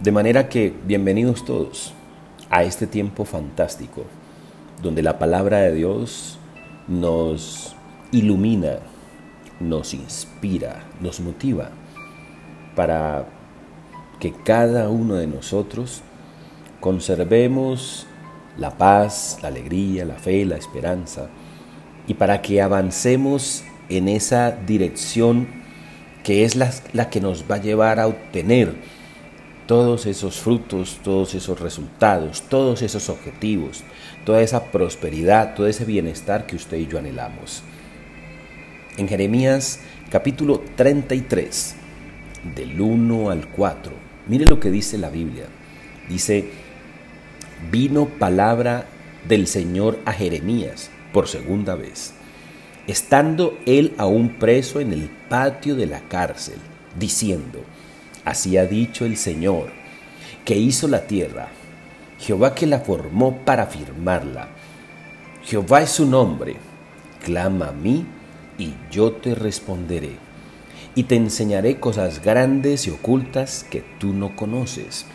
De manera que bienvenidos todos a este tiempo fantástico, donde la palabra de Dios nos ilumina, nos inspira, nos motiva para que cada uno de nosotros conservemos la paz, la alegría, la fe, la esperanza, y para que avancemos en esa dirección que es la, la, que nos va a llevar a obtener todos esos frutos, todos esos resultados, todos esos objetivos, toda esa prosperidad, todo ese bienestar que usted y yo anhelamos. En Jeremías capítulo 33, del 1 al 4, mire lo que dice la Biblia. Dice, vino palabra del Señor a Jeremías por segunda vez, estando él aún preso en el patio de la cárcel, diciendo, Así ha dicho el Señor, que hizo la tierra, Jehová que la formó para firmarla. Jehová es su nombre, clama a mí y yo te responderé, y te enseñaré cosas grandes y ocultas que tú no conoces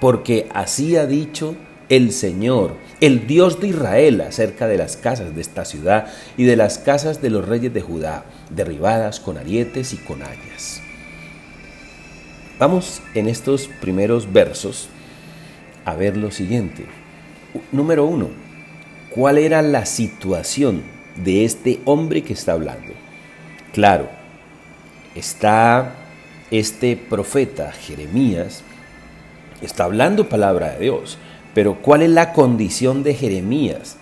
porque así ha dicho el Señor, el Dios de Israel, acerca de las casas de esta ciudad y de las casas de los reyes de Judá, derribadas con arietes y con hayas. Vamos en estos primeros versos a ver lo siguiente. Número uno, ¿cuál era la situación de este hombre que está hablando? Claro, está este profeta Jeremías, Está hablando palabra de Dios. Pero ¿cuál es la condición de Jeremías?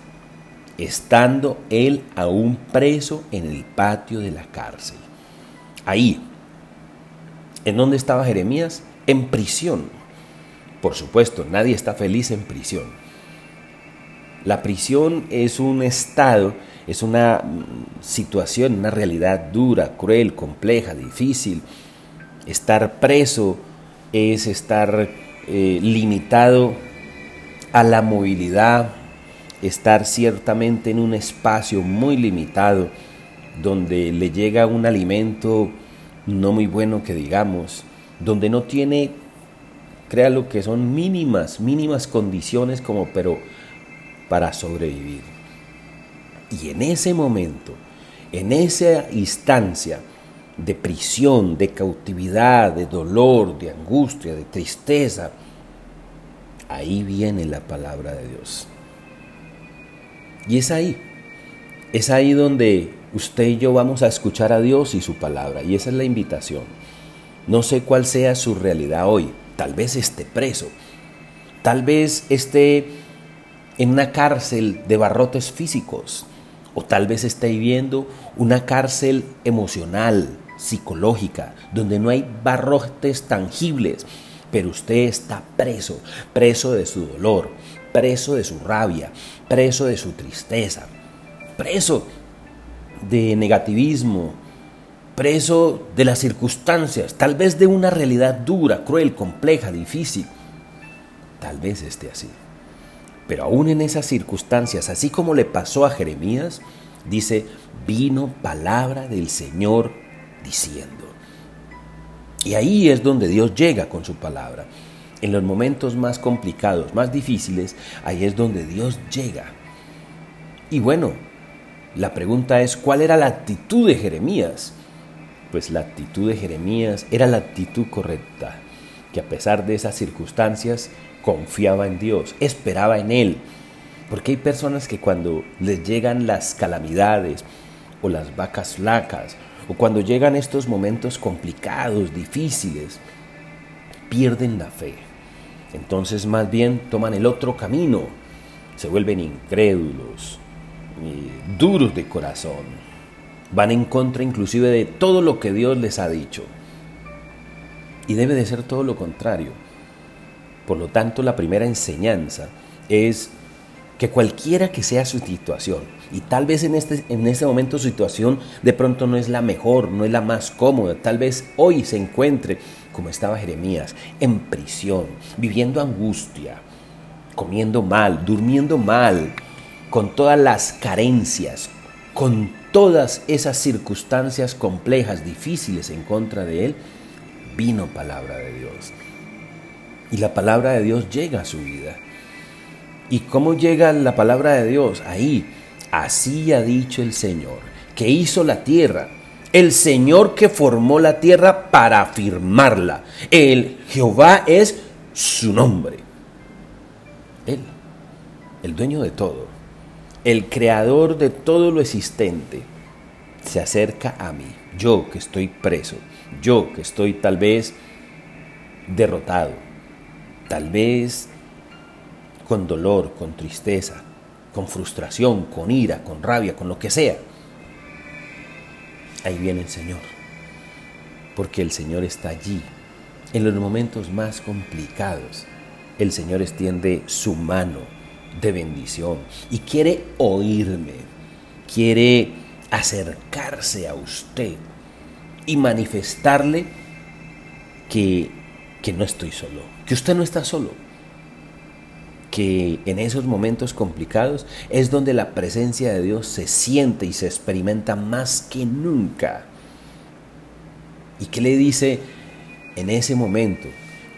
Estando él aún preso en el patio de la cárcel. Ahí. ¿En dónde estaba Jeremías? En prisión. Por supuesto, nadie está feliz en prisión. La prisión es un estado, es una mm, situación, una realidad dura, cruel, compleja, difícil. Estar preso es estar eh, limitado a la movilidad, estar ciertamente en un espacio muy limitado donde le llega un alimento no muy bueno que digamos, donde no tiene, créalo que son mínimas, mínimas condiciones como pero para sobrevivir. Y en ese momento, en esa instancia, de prisión, de cautividad, de dolor, de angustia, de tristeza, ahí viene la palabra de Dios. Y es ahí, es ahí donde usted y yo vamos a escuchar a Dios y su palabra. Y esa es la invitación. No sé cuál sea su realidad hoy. Tal vez esté preso. Tal vez esté en una cárcel de barrotes físicos. O tal vez esté viviendo una cárcel emocional, psicológica, donde no hay barrotes tangibles, pero usted está preso, preso de su dolor, preso de su rabia, preso de su tristeza, preso de negativismo, preso de las circunstancias, tal vez de una realidad dura, cruel, compleja, difícil. Tal vez esté así. Pero aún en esas circunstancias, así como le pasó a Jeremías, dice, vino palabra del Señor diciendo. Y ahí es donde Dios llega con su palabra. En los momentos más complicados, más difíciles, ahí es donde Dios llega. Y bueno, la pregunta es, ¿cuál era la actitud de Jeremías? Pues la actitud de Jeremías era la actitud correcta, que a pesar de esas circunstancias confiaba en Dios, esperaba en Él. Porque hay personas que cuando les llegan las calamidades o las vacas flacas o cuando llegan estos momentos complicados, difíciles, pierden la fe. Entonces más bien toman el otro camino, se vuelven incrédulos, duros de corazón, van en contra inclusive de todo lo que Dios les ha dicho. Y debe de ser todo lo contrario. Por lo tanto, la primera enseñanza es que cualquiera que sea su situación, y tal vez en este, en este momento su situación de pronto no es la mejor, no es la más cómoda, tal vez hoy se encuentre como estaba Jeremías, en prisión, viviendo angustia, comiendo mal, durmiendo mal, con todas las carencias, con todas esas circunstancias complejas, difíciles en contra de él, vino palabra de Dios. Y la palabra de Dios llega a su vida. ¿Y cómo llega la palabra de Dios? Ahí, así ha dicho el Señor, que hizo la tierra. El Señor que formó la tierra para afirmarla. El Jehová es su nombre. Él, el dueño de todo, el creador de todo lo existente, se acerca a mí. Yo que estoy preso, yo que estoy tal vez derrotado, tal vez con dolor, con tristeza, con frustración, con ira, con rabia, con lo que sea. Ahí viene el Señor, porque el Señor está allí, en los momentos más complicados. El Señor extiende su mano de bendición y quiere oírme, quiere acercarse a usted y manifestarle que, que no estoy solo, que usted no está solo que en esos momentos complicados es donde la presencia de Dios se siente y se experimenta más que nunca. ¿Y qué le dice en ese momento?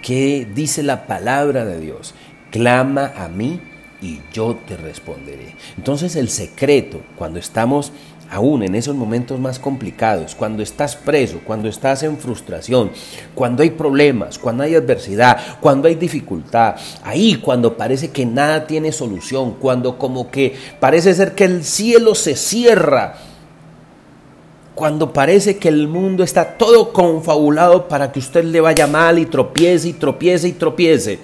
¿Qué dice la palabra de Dios? Clama a mí y yo te responderé. Entonces el secreto, cuando estamos aún en esos momentos más complicados, cuando estás preso, cuando estás en frustración, cuando hay problemas, cuando hay adversidad, cuando hay dificultad, ahí cuando parece que nada tiene solución, cuando como que parece ser que el cielo se cierra, cuando parece que el mundo está todo confabulado para que usted le vaya mal y tropiece y tropiece y tropiece.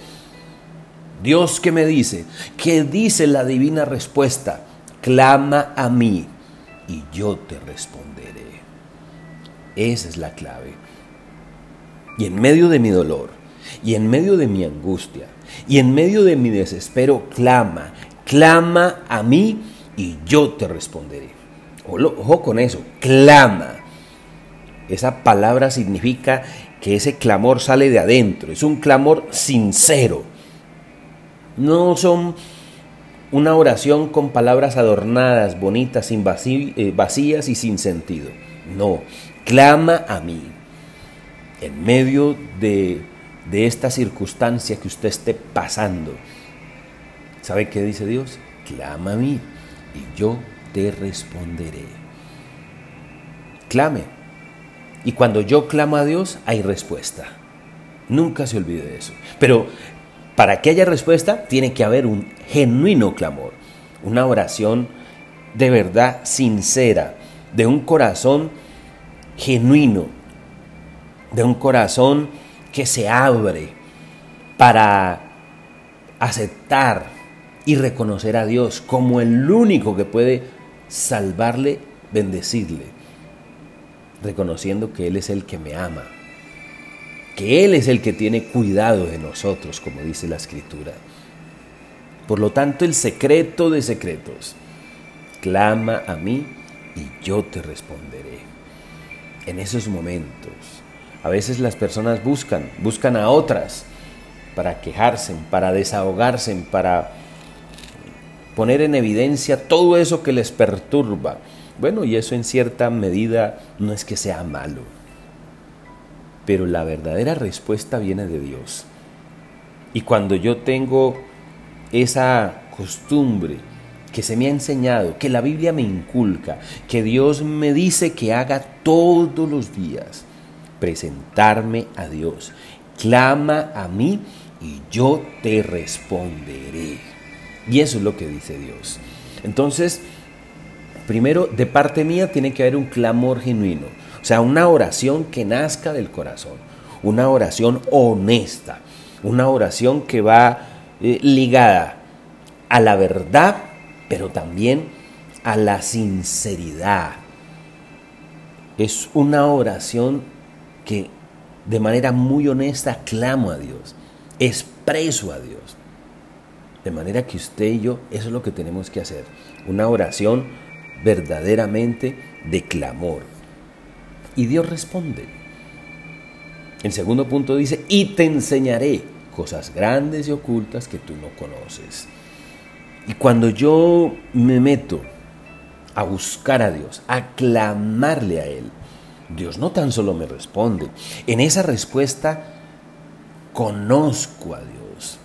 Dios que me dice, que dice la divina respuesta, clama a mí y yo te responderé. Esa es la clave. Y en medio de mi dolor, y en medio de mi angustia, y en medio de mi desespero, clama, clama a mí y yo te responderé. Ojo con eso, clama. Esa palabra significa que ese clamor sale de adentro, es un clamor sincero. No son una oración con palabras adornadas, bonitas, eh, vacías y sin sentido. No, clama a mí. En medio de, de esta circunstancia que usted esté pasando, ¿sabe qué dice Dios? Clama a mí y yo te responderé. Clame. Y cuando yo clamo a Dios, hay respuesta. Nunca se olvide de eso. Pero para que haya respuesta, tiene que haber un genuino clamor, una oración de verdad sincera, de un corazón genuino, de un corazón que se abre para aceptar y reconocer a Dios como el único que puede salvarle, bendecirle, reconociendo que Él es el que me ama que Él es el que tiene cuidado de nosotros, como dice la Escritura. Por lo tanto, el secreto de secretos, clama a mí y yo te responderé. En esos momentos, a veces las personas buscan, buscan a otras para quejarse, para desahogarse, para poner en evidencia todo eso que les perturba. Bueno, y eso en cierta medida no es que sea malo pero la verdadera respuesta viene de Dios. Y cuando yo tengo esa costumbre que se me ha enseñado, que la Biblia me inculca, que Dios me dice que haga todos los días, presentarme a Dios, clama a mí y yo te responderé. Y eso es lo que dice Dios. Entonces, primero, de parte mía tiene que haber un clamor genuino o sea, una oración que nazca del corazón, una oración honesta, una oración que va eh, ligada a la verdad, pero también a la sinceridad. Es una oración que de manera muy honesta clamo a Dios, expreso a Dios. De manera que usted y yo, eso es lo que tenemos que hacer. Una oración verdaderamente de clamor. Y Dios responde. El segundo punto dice, y te enseñaré cosas grandes y ocultas que tú no conoces. Y cuando yo me meto a buscar a Dios, a clamarle a Él, Dios no tan solo me responde, en esa respuesta conozco a Dios.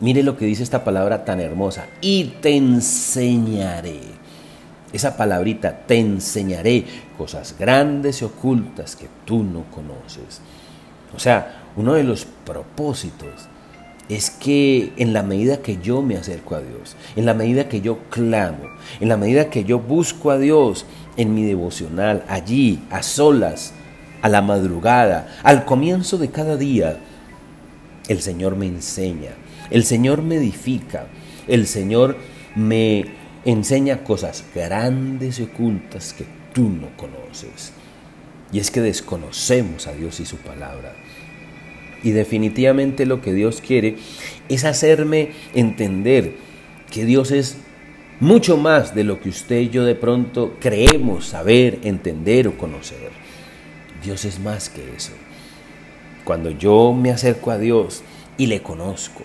Mire lo que dice esta palabra tan hermosa. Y te enseñaré. Esa palabrita, te enseñaré cosas grandes y ocultas que tú no conoces. O sea, uno de los propósitos es que en la medida que yo me acerco a Dios, en la medida que yo clamo, en la medida que yo busco a Dios en mi devocional, allí, a solas, a la madrugada, al comienzo de cada día, el Señor me enseña, el Señor me edifica, el Señor me enseña cosas grandes y ocultas que tú no conoces. Y es que desconocemos a Dios y su palabra. Y definitivamente lo que Dios quiere es hacerme entender que Dios es mucho más de lo que usted y yo de pronto creemos saber, entender o conocer. Dios es más que eso. Cuando yo me acerco a Dios y le conozco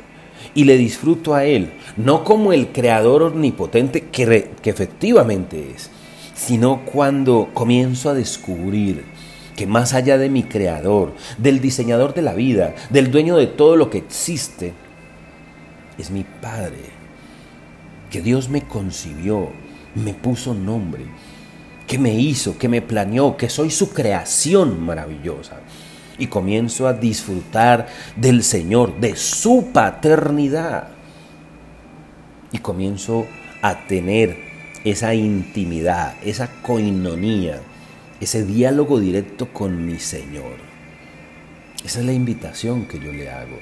y le disfruto a Él, no como el creador omnipotente que, que efectivamente es, sino cuando comienzo a descubrir que más allá de mi creador, del diseñador de la vida, del dueño de todo lo que existe, es mi Padre, que Dios me concibió, me puso nombre, que me hizo, que me planeó, que soy su creación maravillosa. Y comienzo a disfrutar del Señor, de su paternidad. Y comienzo a tener esa intimidad, esa coinonía ese diálogo directo con mi Señor. Esa es la invitación que yo le hago.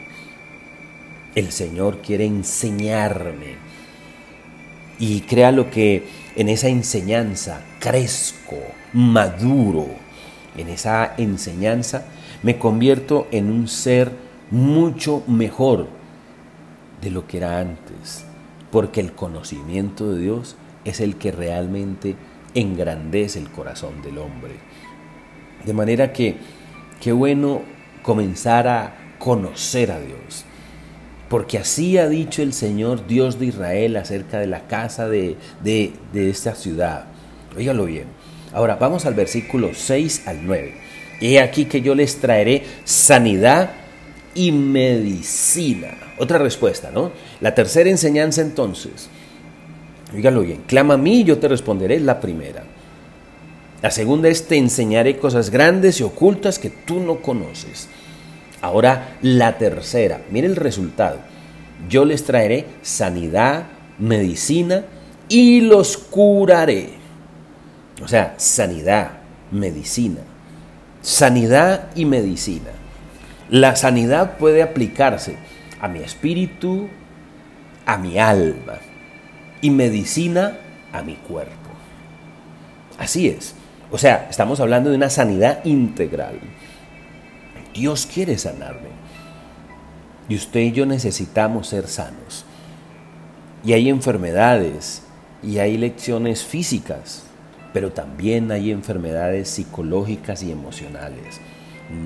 El Señor quiere enseñarme. Y crea lo que en esa enseñanza crezco, maduro. En esa enseñanza me convierto en un ser mucho mejor de lo que era antes. Porque el conocimiento de Dios es el que realmente engrandece el corazón del hombre. De manera que, qué bueno comenzar a conocer a Dios. Porque así ha dicho el Señor Dios de Israel acerca de la casa de, de, esta ciudad. Óigalo bien. Ahora vamos al versículo 6 al 9. He aquí que yo les traeré sanidad y medicina. Otra respuesta, ¿no? La tercera enseñanza entonces Dígalo bien, clama a mí y yo te responderé, es la primera. La segunda es te enseñaré cosas grandes y ocultas que tú no conoces. Ahora la tercera, mire el resultado. Yo les traeré sanidad, medicina y los curaré. O sea, sanidad, medicina. Sanidad y medicina. La sanidad puede aplicarse a mi espíritu, a mi alma y medicina a mi cuerpo. Así es. O sea, estamos hablando de una sanidad integral. Dios quiere sanarme. Y usted y yo necesitamos ser sanos. Y hay enfermedades y hay lecciones físicas, pero también hay enfermedades psicológicas y emocionales,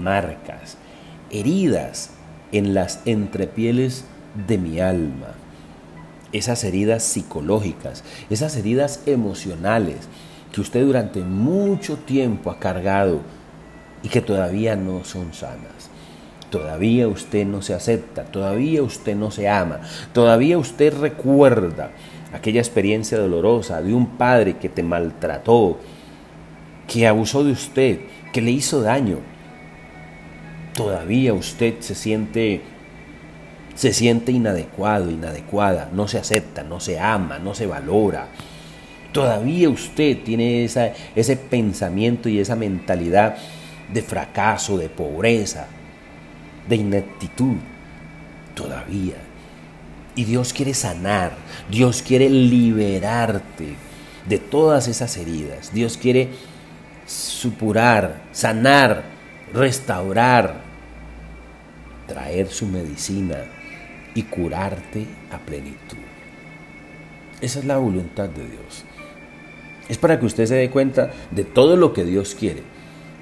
marcas, heridas en las entrepieles de mi alma esas heridas psicológicas, esas heridas emocionales que usted durante mucho tiempo ha cargado y que todavía no son sanas. Todavía usted no se acepta, todavía usted no se ama, todavía usted recuerda aquella experiencia dolorosa de un padre que te maltrató, que abusó de usted, que le hizo daño. Todavía usted se siente se siente inadecuado, inadecuada, no se acepta, no se ama, no se valora. Todavía usted tiene esa, ese pensamiento y esa mentalidad de fracaso, de pobreza, de ineptitud. Todavía. Y Dios quiere sanar, Dios quiere liberarte de todas esas heridas. Dios quiere supurar, sanar, restaurar, traer su medicina y curarte a plenitud. Esa es la voluntad de Dios. Es para que usted se dé cuenta de todo lo que Dios quiere.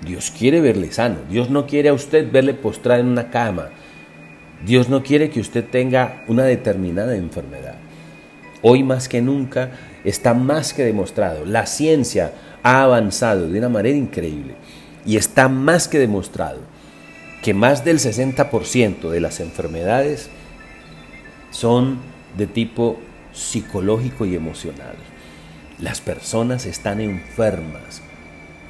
Dios quiere verle sano. Dios no quiere a usted verle postrado en una cama. Dios no quiere que usted tenga una determinada enfermedad. Hoy más que nunca está más que demostrado. La ciencia ha avanzado de una manera increíble y está más que demostrado que más del 60% de las enfermedades son de tipo psicológico y emocional. Las personas están enfermas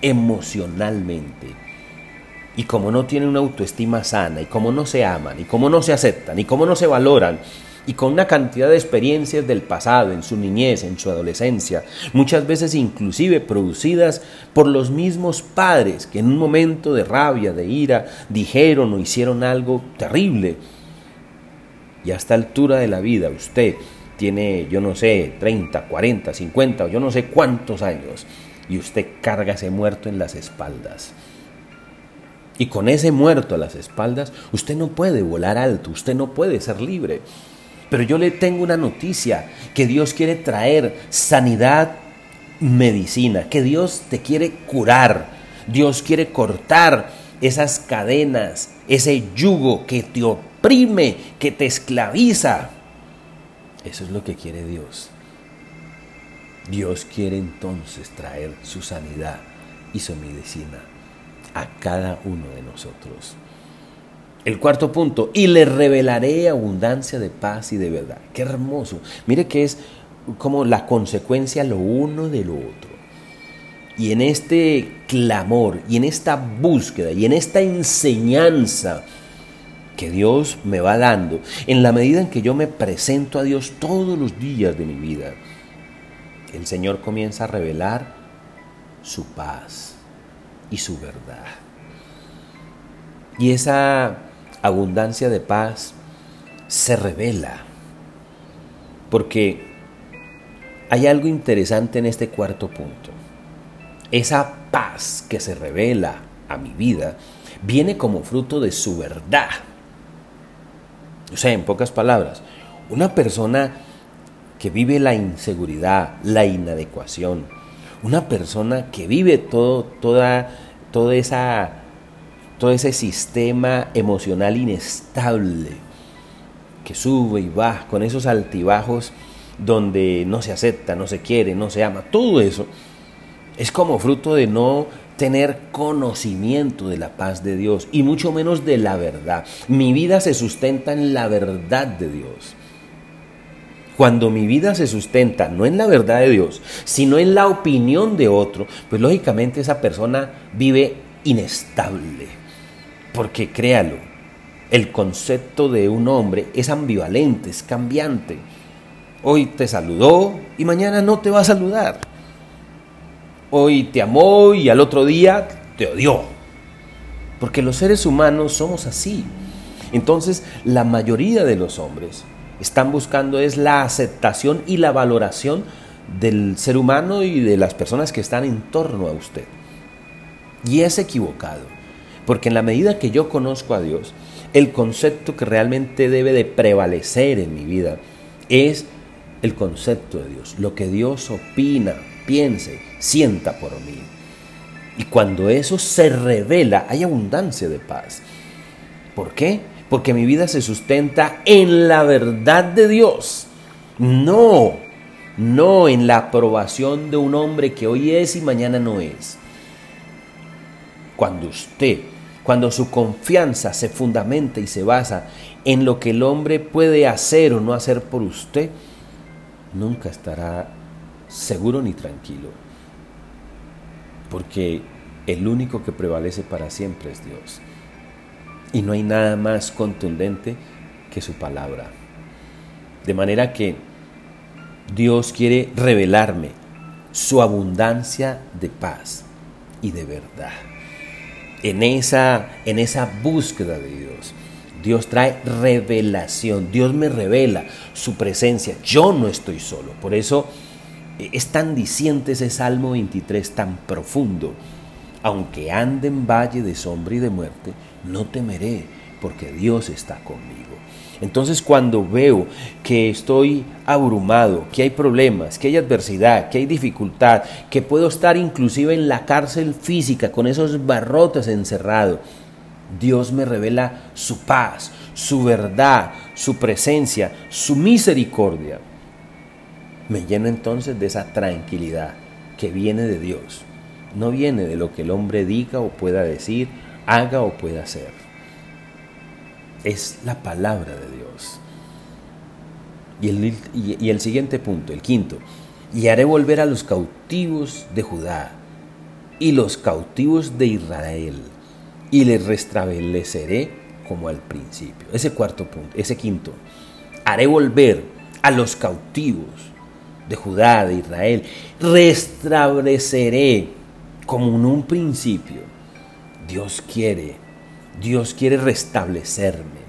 emocionalmente. Y como no tienen una autoestima sana, y como no se aman, y como no se aceptan, y como no se valoran, y con una cantidad de experiencias del pasado, en su niñez, en su adolescencia, muchas veces inclusive producidas por los mismos padres que en un momento de rabia, de ira, dijeron o hicieron algo terrible. Y a esta altura de la vida usted tiene, yo no sé, 30, 40, 50 o yo no sé cuántos años, y usted carga ese muerto en las espaldas. Y con ese muerto a las espaldas, usted no puede volar alto, usted no puede ser libre. Pero yo le tengo una noticia, que Dios quiere traer sanidad, medicina, que Dios te quiere curar, Dios quiere cortar esas cadenas, ese yugo que te oprime, que te esclaviza. Eso es lo que quiere Dios. Dios quiere entonces traer su sanidad y su medicina a cada uno de nosotros. El cuarto punto, y le revelaré abundancia de paz y de verdad. Qué hermoso. Mire que es como la consecuencia lo uno de lo otro. Y en este clamor, y en esta búsqueda, y en esta enseñanza que Dios me va dando, en la medida en que yo me presento a Dios todos los días de mi vida, el Señor comienza a revelar su paz y su verdad. Y esa abundancia de paz se revela. Porque hay algo interesante en este cuarto punto. Esa paz que se revela a mi vida viene como fruto de su verdad. O sea, en pocas palabras, una persona que vive la inseguridad, la inadecuación, una persona que vive todo, toda, toda esa todo ese sistema emocional inestable que sube y baja, con esos altibajos donde no se acepta, no se quiere, no se ama, todo eso es como fruto de no tener conocimiento de la paz de Dios y mucho menos de la verdad. Mi vida se sustenta en la verdad de Dios. Cuando mi vida se sustenta no en la verdad de Dios, sino en la opinión de otro, pues lógicamente esa persona vive inestable porque créalo, el concepto de un hombre es ambivalente, es cambiante. Hoy te saludó y mañana no te va a saludar. Hoy te amó y al otro día te odió. Porque los seres humanos somos así. Entonces, la mayoría de los hombres están buscando es la aceptación y la valoración del ser humano y de las personas que están en torno a usted. Y es equivocado. Porque en la medida que yo conozco a Dios, el concepto que realmente debe de prevalecer en mi vida es el concepto de Dios, lo que Dios opina, piense, sienta por mí. Y cuando eso se revela, hay abundancia de paz. ¿Por qué? Porque mi vida se sustenta en la verdad de Dios. No, no en la aprobación de un hombre que hoy es y mañana no es. Cuando usted, cuando su confianza se fundamenta y se basa en lo que el hombre puede hacer o no hacer por usted, nunca estará seguro ni tranquilo. Porque el único que prevalece para siempre es Dios. Y no hay nada más contundente que su palabra. De manera que Dios quiere revelarme su abundancia de paz y de verdad en esa, en esa búsqueda de Dios. Dios trae revelación, Dios me revela su presencia. Yo no estoy solo. Por eso eh, es tan diciente ese Salmo 23, tan profundo. Aunque ande en valle de sombra y de muerte, no temeré, porque Dios está conmigo. Entonces cuando veo que estoy abrumado, que hay problemas, que hay adversidad, que hay dificultad, que puedo estar inclusive en la cárcel física con esos barrotes encerrados, Dios me revela su paz, su verdad, su presencia, su misericordia. Me llena entonces de esa tranquilidad que viene de Dios. No viene de lo que el hombre diga o pueda decir, haga o pueda hacer. es la palabra de Dios. Y el, y el siguiente punto, el quinto, y haré volver a los cautivos de Judá y los cautivos de Israel, y les restableceré como al principio. Ese cuarto punto, ese quinto, haré volver a los cautivos de Judá, de Israel, restableceré como en un principio. Dios quiere, Dios quiere restablecerme.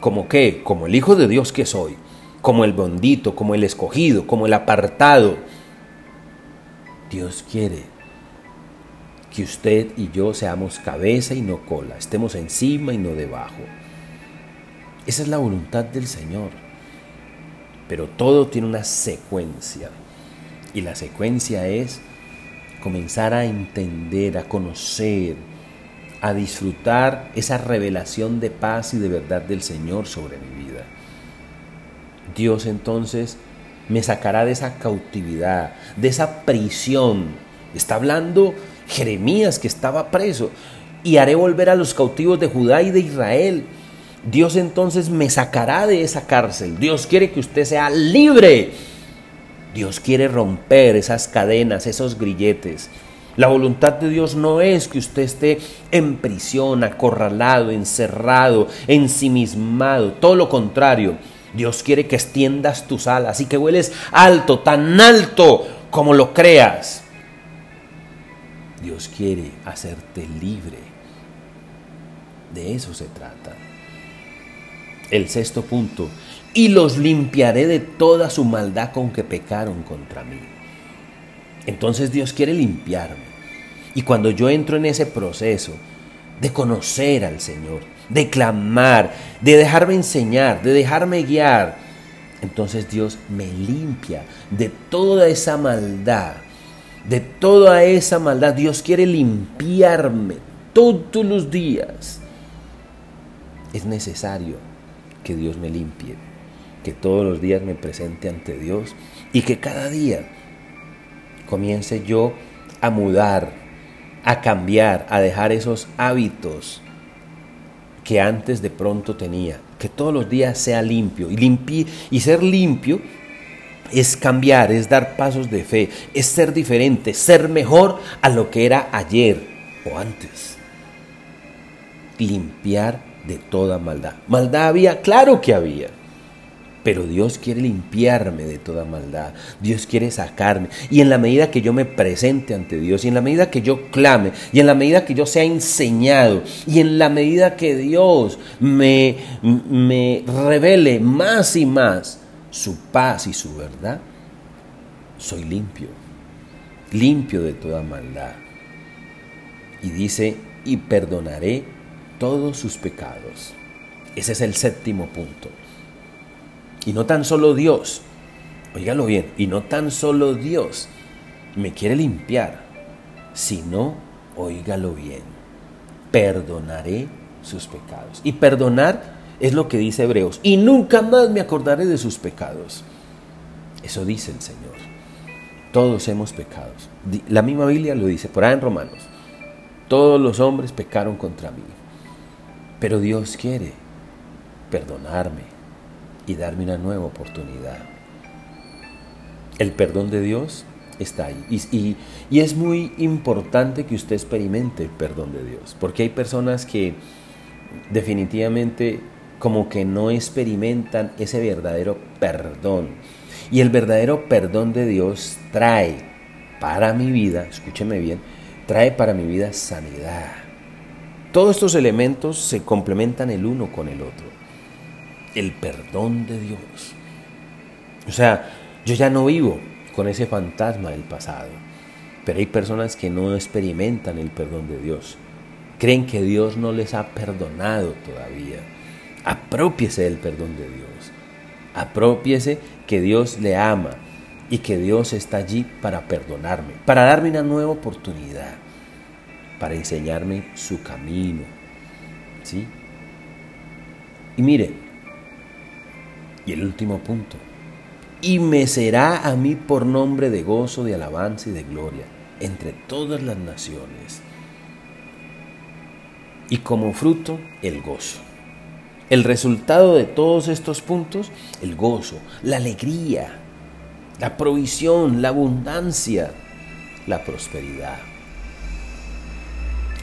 ¿Como qué? Como el Hijo de Dios que soy, como el bondito, como el escogido, como el apartado. Dios quiere que usted y yo seamos cabeza y no cola, estemos encima y no debajo. Esa es la voluntad del Señor. Pero todo tiene una secuencia. Y la secuencia es comenzar a entender, a conocer, a disfrutar esa revelación de paz y de verdad del Señor sobre mi vida. Dios entonces me sacará de esa cautividad, de esa prisión. Está hablando Jeremías que estaba preso, y haré volver a los cautivos de Judá y de Israel. Dios entonces me sacará de esa cárcel. Dios quiere que usted sea libre. Dios quiere romper esas cadenas, esos grilletes. La voluntad de Dios no es que usted esté en prisión, acorralado, encerrado, ensimismado. Todo lo contrario. Dios quiere que extiendas tus alas y que vueles alto, tan alto como lo creas. Dios quiere hacerte libre. De eso se trata. El sexto punto, y los limpiaré de toda su maldad con que pecaron contra mí. Entonces Dios quiere limpiarme. Y cuando yo entro en ese proceso de conocer al Señor, de clamar, de dejarme enseñar, de dejarme guiar, entonces Dios me limpia de toda esa maldad de toda esa maldad. Dios quiere limpiarme todos los días. Es necesario que Dios me limpie, que todos los días me presente ante Dios y que cada día comience yo a mudar, a cambiar, a dejar esos hábitos que antes de pronto tenía. Que todos los días sea limpio y, y ser limpio es cambiar, es dar pasos de fe, es ser diferente, ser mejor a lo que era ayer o antes. Limpiar de toda maldad. Maldad había, claro que había. Pero Dios quiere limpiarme de toda maldad. Dios quiere sacarme. Y en la medida que yo me presente ante Dios, y en la medida que yo clame, y en la medida que yo sea enseñado, y en la medida que Dios me, me revele más y más su paz y su verdad, soy limpio, limpio de toda maldad. Y dice, y perdonaré todos sus pecados. Ese es el séptimo punto. Y no tan solo Dios, oígalo bien, y no tan solo Dios me quiere limpiar, sino, oígalo bien, perdonaré sus pecados. Y perdonar es lo que dice Hebreos. Y nunca más me acordaré de sus pecados. Eso dice el Señor. Todos hemos pecado. La misma Biblia lo dice por ahí en Romanos. Todos los hombres pecaron contra mí. Pero Dios quiere perdonarme y darme una nueva oportunidad. El perdón de Dios está ahí. Y, es muy importante que usted experimente el perdón de Dios. Porque hay personas que definitivamente como que no experimentan ese verdadero perdón. Y el verdadero perdón de Dios trae para mi vida, escúcheme bien, trae para mi vida sanidad. Todos estos elementos se complementan el uno con el otro. El perdón de Dios. O sea, yo ya no vivo con ese fantasma del pasado, pero hay personas que no experimentan el perdón de Dios. Creen que Dios no les ha perdonado todavía. Apropiese del perdón de Dios. Apropiese que Dios le ama y que Dios está allí para perdonarme, para darme una nueva oportunidad, para enseñarme su camino. ¿Sí? Y mire, y el último punto, y me será a mí por nombre de gozo, de alabanza y de gloria entre todas las naciones. Y como fruto, el gozo. El resultado de todos estos puntos, el gozo, la alegría, la provisión, la abundancia, la prosperidad.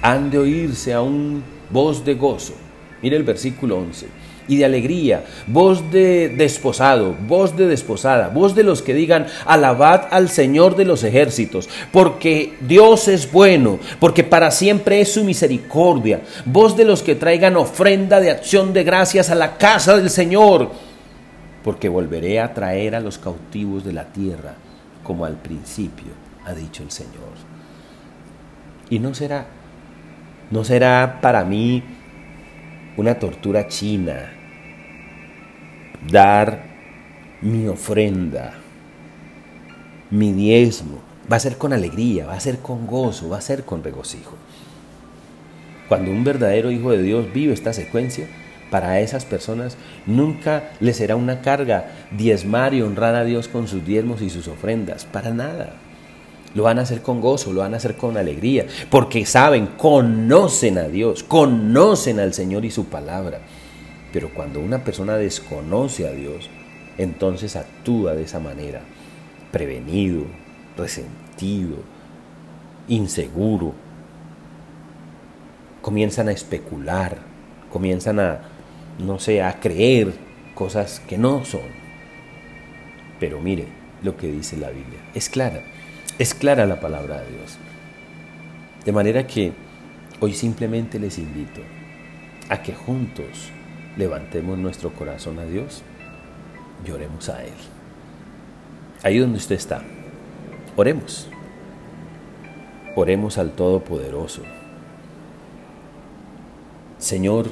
Han de oírse a un voz de gozo. Mire el versículo 11 y de alegría, voz de desposado, voz de desposada, voz de los que digan, alabad al Señor de los ejércitos, porque Dios es bueno, porque para siempre es su misericordia, voz de los que traigan ofrenda de acción de gracias a la casa del Señor, porque volveré a traer a los cautivos de la tierra, como al principio ha dicho el Señor. Y no será, no será para mí una tortura china, dar mi ofrenda, mi diezmo, va a ser con alegría, va a ser con gozo, va a ser con regocijo. Cuando un verdadero hijo de Dios vive esta secuencia, para esas personas nunca les será una carga diezmar y honrar a Dios con sus diezmos y sus ofrendas, para nada. Lo van a hacer con gozo, lo van a hacer con alegría, porque saben, conocen a Dios, conocen al Señor y su palabra. Pero cuando una persona desconoce a Dios, entonces actúa de esa manera, prevenido, resentido, inseguro. Comienzan a especular, comienzan a, no sé, a creer cosas que no son. Pero mire lo que dice la Biblia, es clara. Es clara la palabra de Dios. De manera que hoy simplemente les invito a que juntos levantemos nuestro corazón a Dios y oremos a Él. Ahí donde usted está, oremos. Oremos al Todopoderoso. Señor,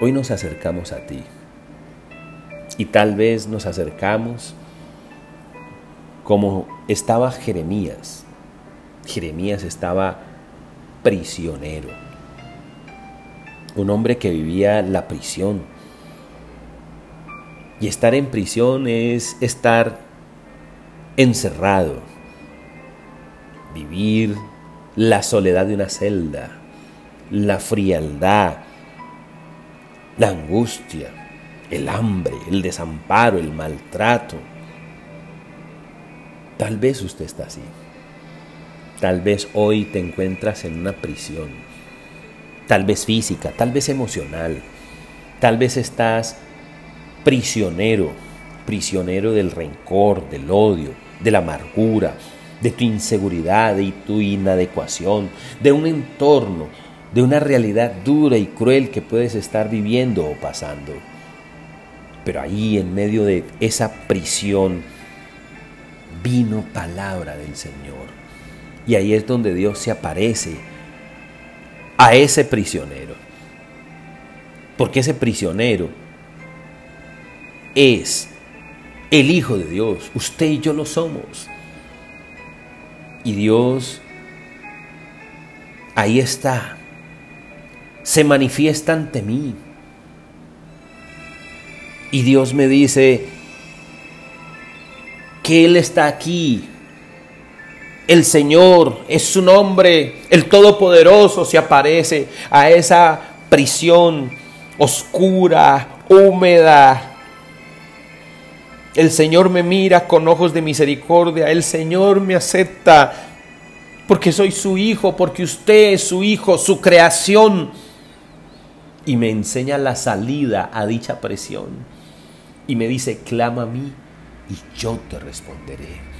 hoy nos acercamos a ti y tal vez nos acercamos como estaba Jeremías. Jeremías estaba prisionero. Un hombre que vivía la prisión. Y estar en prisión es estar encerrado. Vivir la soledad de una celda, la frialdad, la angustia, el hambre, el desamparo, el maltrato Tal vez usted está así. Tal vez hoy te encuentras en una prisión. Tal vez física, tal vez emocional. Tal vez estás prisionero, prisionero del rencor, del odio, de la amargura, de tu inseguridad y tu inadecuación, de un entorno, de una realidad dura y cruel que puedes estar viviendo o pasando. Pero ahí en medio de esa prisión, vino palabra del Señor. Y ahí es donde Dios se aparece a ese prisionero. Porque ese prisionero es el Hijo de Dios. Usted y yo lo somos. Y Dios ahí está. Se manifiesta ante mí. Y Dios me dice, que Él está aquí. El Señor es su nombre, el Todopoderoso se aparece a esa prisión oscura, húmeda. El Señor me mira con ojos de misericordia, el Señor me acepta porque soy su hijo, porque usted es su hijo, su creación. Y me enseña la salida a dicha prisión. Y me dice, clama a mí y yo te responderé.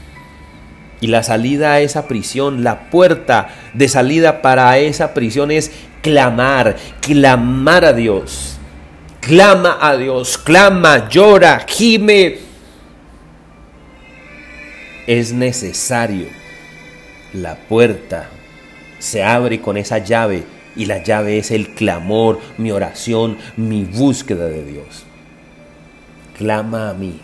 Y la salida a esa prisión, la puerta de salida para esa prisión es clamar, clamar a Dios. Clama a Dios, clama, llora, gime. Es necesario. La puerta se abre con esa llave y la llave es el clamor, mi oración, mi búsqueda de Dios. Clama a mí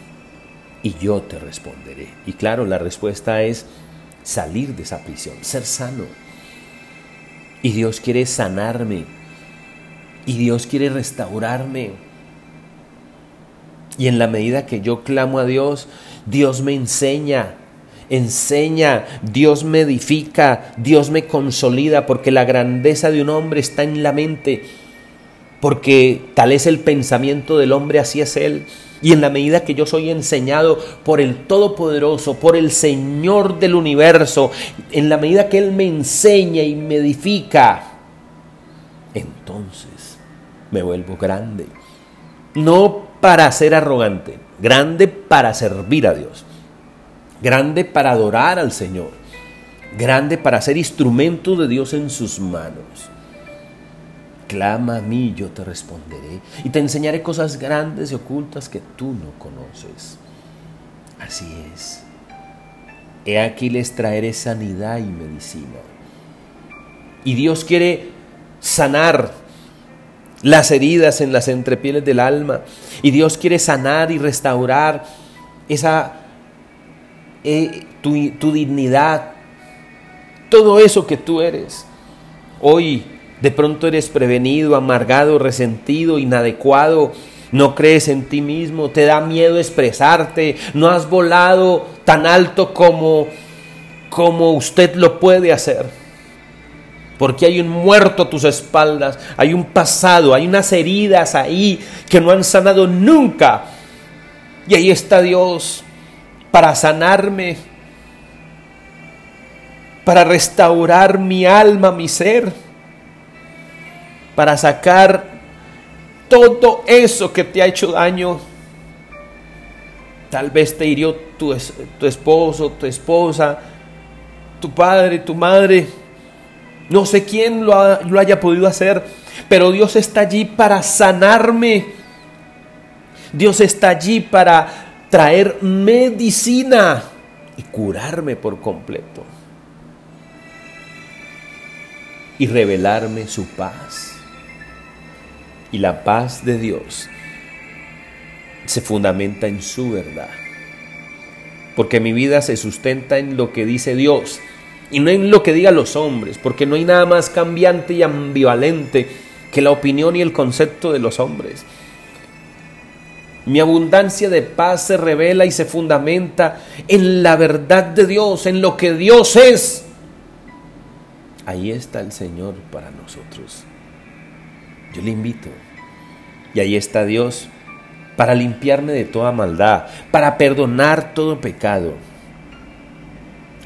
y yo te responderé. Y claro, la respuesta es salir de esa prisión, ser sano. Y Dios quiere sanarme. Y Dios quiere restaurarme. Y en la medida que yo clamo a Dios, Dios me enseña, enseña, Dios me edifica, Dios me consolida, porque la grandeza de un hombre está en la mente. Porque tal es el pensamiento del hombre, así es él. Y en la medida que yo soy enseñado por el Todopoderoso, por el Señor del universo, en la medida que Él me enseña y me edifica, entonces me vuelvo grande. No para ser arrogante, grande para servir a Dios, grande para adorar al Señor, grande para ser instrumento de Dios en sus manos. Clama a mí, yo te responderé, y te enseñaré cosas grandes y ocultas que tú no conoces. Así es. He aquí les traeré sanidad y medicina. Y Dios quiere sanar las heridas en las entrepieles del alma. Y Dios quiere sanar y restaurar esa eh, tu, tu dignidad, todo eso que tú eres. Hoy de pronto eres prevenido, amargado, resentido, inadecuado. No crees en ti mismo, te da miedo expresarte, no has volado tan alto como como usted lo puede hacer. Porque hay un muerto a tus espaldas, hay un pasado, hay unas heridas ahí que no han sanado nunca. Y ahí está Dios para sanarme, para restaurar mi alma, mi ser para sacar todo eso que te ha hecho daño. Tal vez te hirió tu, esposo, tu esposa, tu padre, tu madre. No sé quién lo haya podido hacer, pero Dios está allí para sanarme. Dios está allí para traer medicina y curarme por completo. Y revelarme su paz y la paz de Dios se fundamenta en su verdad. Porque mi vida se sustenta en lo que dice Dios y no en lo que digan los hombres, porque no hay nada más cambiante y ambivalente que la opinión y el concepto de los hombres. Mi abundancia de paz se revela y se fundamenta en la verdad de Dios, en lo que Dios es. Ahí está el Señor para nosotros. Yo le invito. Y ahí está Dios para limpiarme de toda maldad, para perdonar todo pecado.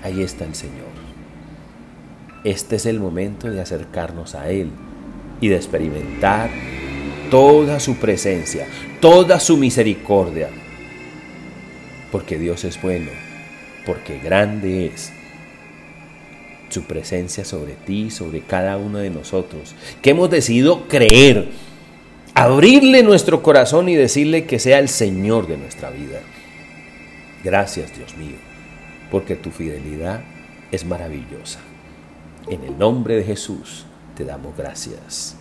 Ahí está el Señor. Este es el momento de acercarnos a Él y de experimentar toda su presencia, toda su misericordia. Porque Dios es bueno, porque grande es su presencia sobre ti, sobre cada uno de nosotros, que hemos decidido creer, abrirle nuestro corazón y decirle que sea el Señor de nuestra vida. Gracias Dios mío, porque tu fidelidad es maravillosa. En el nombre de Jesús te damos gracias.